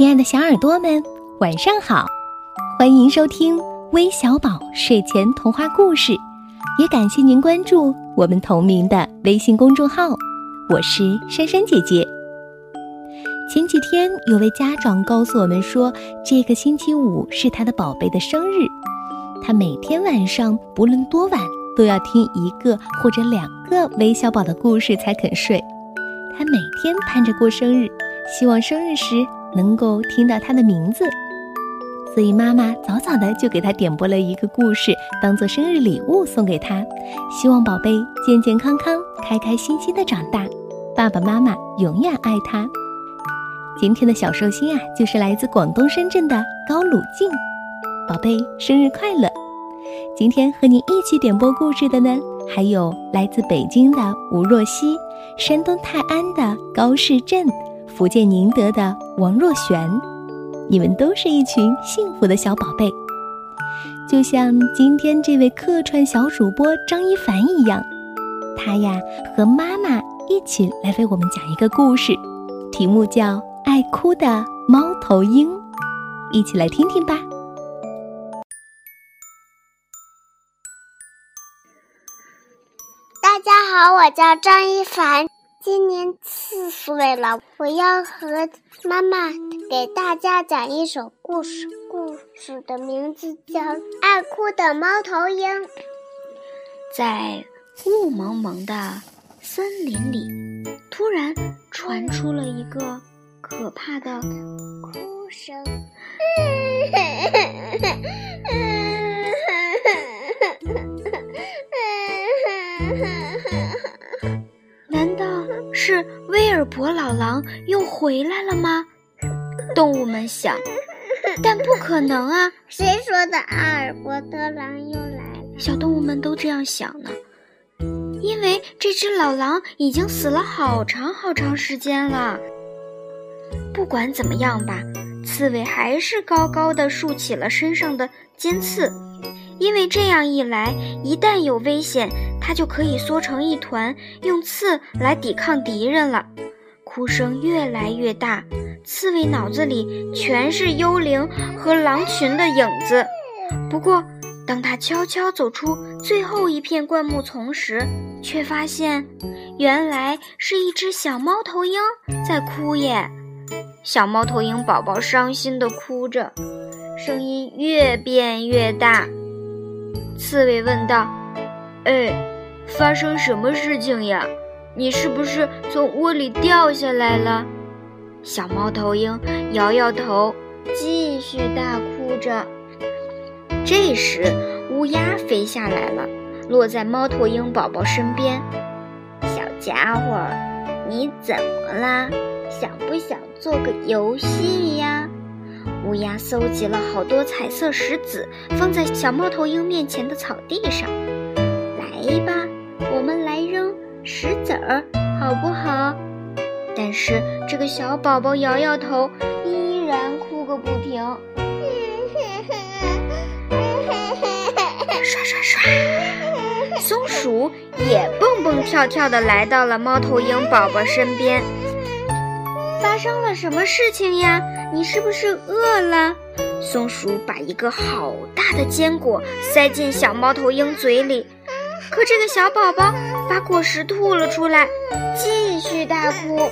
亲爱的小耳朵们，晚上好！欢迎收听微小宝睡前童话故事，也感谢您关注我们同名的微信公众号。我是珊珊姐姐。前几天有位家长告诉我们说，这个星期五是他的宝贝的生日，他每天晚上不论多晚都要听一个或者两个微小宝的故事才肯睡。他每天盼着过生日，希望生日时。能够听到他的名字，所以妈妈早早的就给他点播了一个故事，当做生日礼物送给他，希望宝贝健健康康、开开心心的长大，爸爸妈妈永远爱他。今天的小寿星啊，就是来自广东深圳的高鲁静，宝贝生日快乐！今天和你一起点播故事的呢，还有来自北京的吴若曦，山东泰安的高世振。福建宁德的王若璇，你们都是一群幸福的小宝贝，就像今天这位客串小主播张一凡一样，他呀和妈妈一起来为我们讲一个故事，题目叫《爱哭的猫头鹰》，一起来听听吧。大家好，我叫张一凡。今年四岁了，我要和妈妈给大家讲一首故事。故事的名字叫《爱哭的猫头鹰》。在雾蒙蒙的森林里，突然传出了一个可怕的哭声。是威尔伯老狼又回来了吗？动物们想，但不可能啊！谁说的？阿尔伯特狼又来了？小动物们都这样想呢，因为这只老狼已经死了好长好长时间了。不管怎么样吧，刺猬还是高高的竖起了身上的尖刺。因为这样一来，一旦有危险，它就可以缩成一团，用刺来抵抗敌人了。哭声越来越大，刺猬脑子里全是幽灵和狼群的影子。不过，当他悄悄走出最后一片灌木丛时，却发现，原来是一只小猫头鹰在哭耶。小猫头鹰宝宝伤心地哭着，声音越变越大。刺猬问道：“哎，发生什么事情呀？你是不是从窝里掉下来了？”小猫头鹰摇摇头，继续大哭着。这时，乌鸦飞下来了，落在猫头鹰宝宝身边。小家伙，你怎么啦？想不想做个游戏呀？乌鸦搜集了好多彩色石子，放在小猫头鹰面前的草地上。我们来扔石子儿，好不好？但是这个小宝宝摇摇头，依然哭个不停。刷刷刷，松鼠也蹦蹦跳跳地来到了猫头鹰宝宝身边。发生了什么事情呀？你是不是饿了？松鼠把一个好大的坚果塞进小猫头鹰嘴里，可这个小宝宝把果实吐了出来，继续大哭。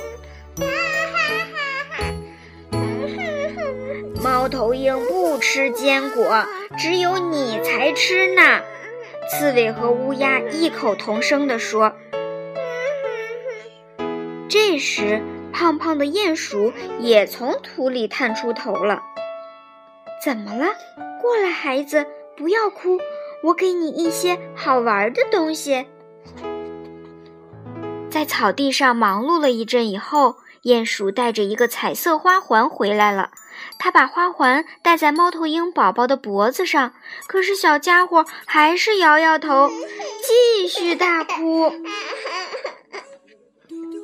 猫头鹰不吃坚果，只有你才吃呢。刺猬和乌鸦异口同声地说。这时。胖胖的鼹鼠也从土里探出头了。怎么了？过来，孩子，不要哭，我给你一些好玩的东西。在草地上忙碌了一阵以后，鼹鼠带着一个彩色花环回来了。他把花环戴在猫头鹰宝宝的脖子上，可是小家伙还是摇摇头，继续大哭。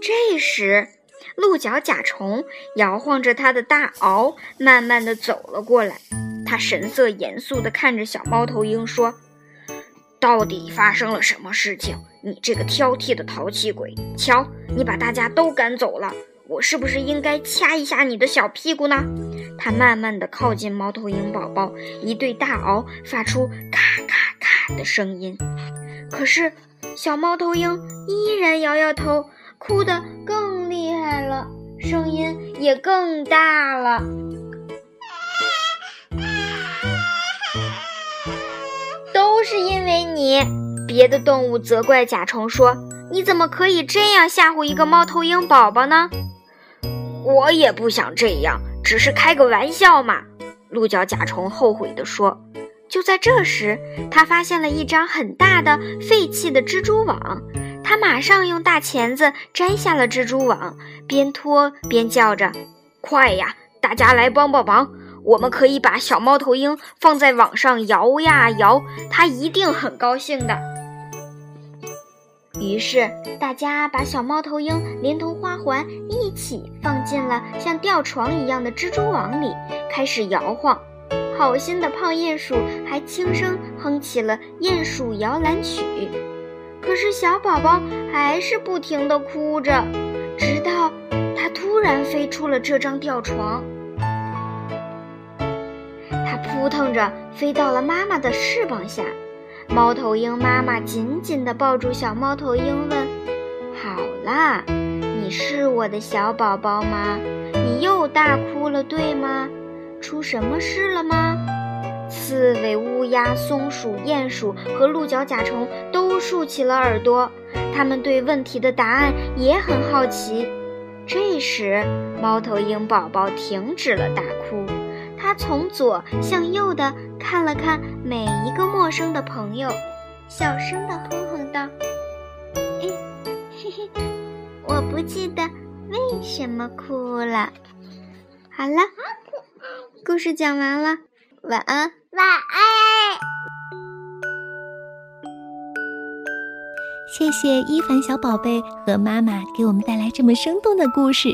这时。鹿角甲虫摇晃着它的大螯，慢慢地走了过来。它神色严肃地看着小猫头鹰说：“到底发生了什么事情？你这个挑剔的淘气鬼！瞧，你把大家都赶走了，我是不是应该掐一下你的小屁股呢？它慢慢地靠近猫头鹰宝宝，一对大螯发出咔咔咔的声音。可是，小猫头鹰依然摇摇头，哭得更厉害了，声音也更大了。是因为你！别的动物责怪甲虫说：“你怎么可以这样吓唬一个猫头鹰宝宝呢？”我也不想这样，只是开个玩笑嘛。鹿角甲虫后悔地说。就在这时，他发现了一张很大的废弃的蜘蛛网，他马上用大钳子摘下了蜘蛛网，边拖边叫着：“快呀，大家来帮帮忙！我们可以把小猫头鹰放在网上摇呀摇，它一定很高兴的。”于是，大家把小猫头鹰连同花环一起放进了像吊床一样的蜘蛛网里，开始摇晃。好心的胖鼹鼠还轻声哼起了《鼹鼠摇篮曲》。可是小宝宝还是不停地哭着，直到它突然飞出了这张吊床。扑腾着飞到了妈妈的翅膀下。猫头鹰妈妈紧紧地抱住小猫头鹰，问：“好啦，你是我的小宝宝吗？你又大哭了，对吗？出什么事了吗？”刺猬、乌鸦、松鼠、鼹鼠和鹿角甲虫都竖起了耳朵，他们对问题的答案也很好奇。这时，猫头鹰宝宝停止了大哭。从左向右的看了看每一个陌生的朋友，小声的哼哼道：“嘿嘿，我不记得为什么哭了。”好了，故事讲完了，晚安，晚安。谢谢伊凡小宝贝和妈妈给我们带来这么生动的故事。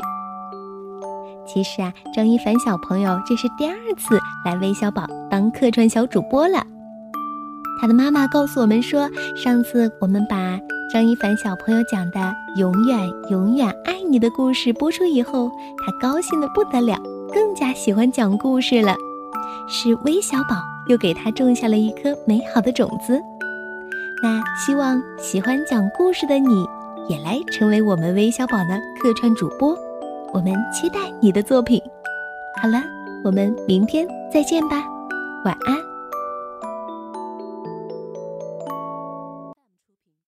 其实啊，张一凡小朋友这是第二次来微小宝当客串小主播了。他的妈妈告诉我们说，上次我们把张一凡小朋友讲的《永远永远爱你》的故事播出以后，他高兴的不得了，更加喜欢讲故事了。是微小宝又给他种下了一颗美好的种子。那希望喜欢讲故事的你，也来成为我们微小宝的客串主播。我们期待你的作品。好了，我们明天再见吧，晚安。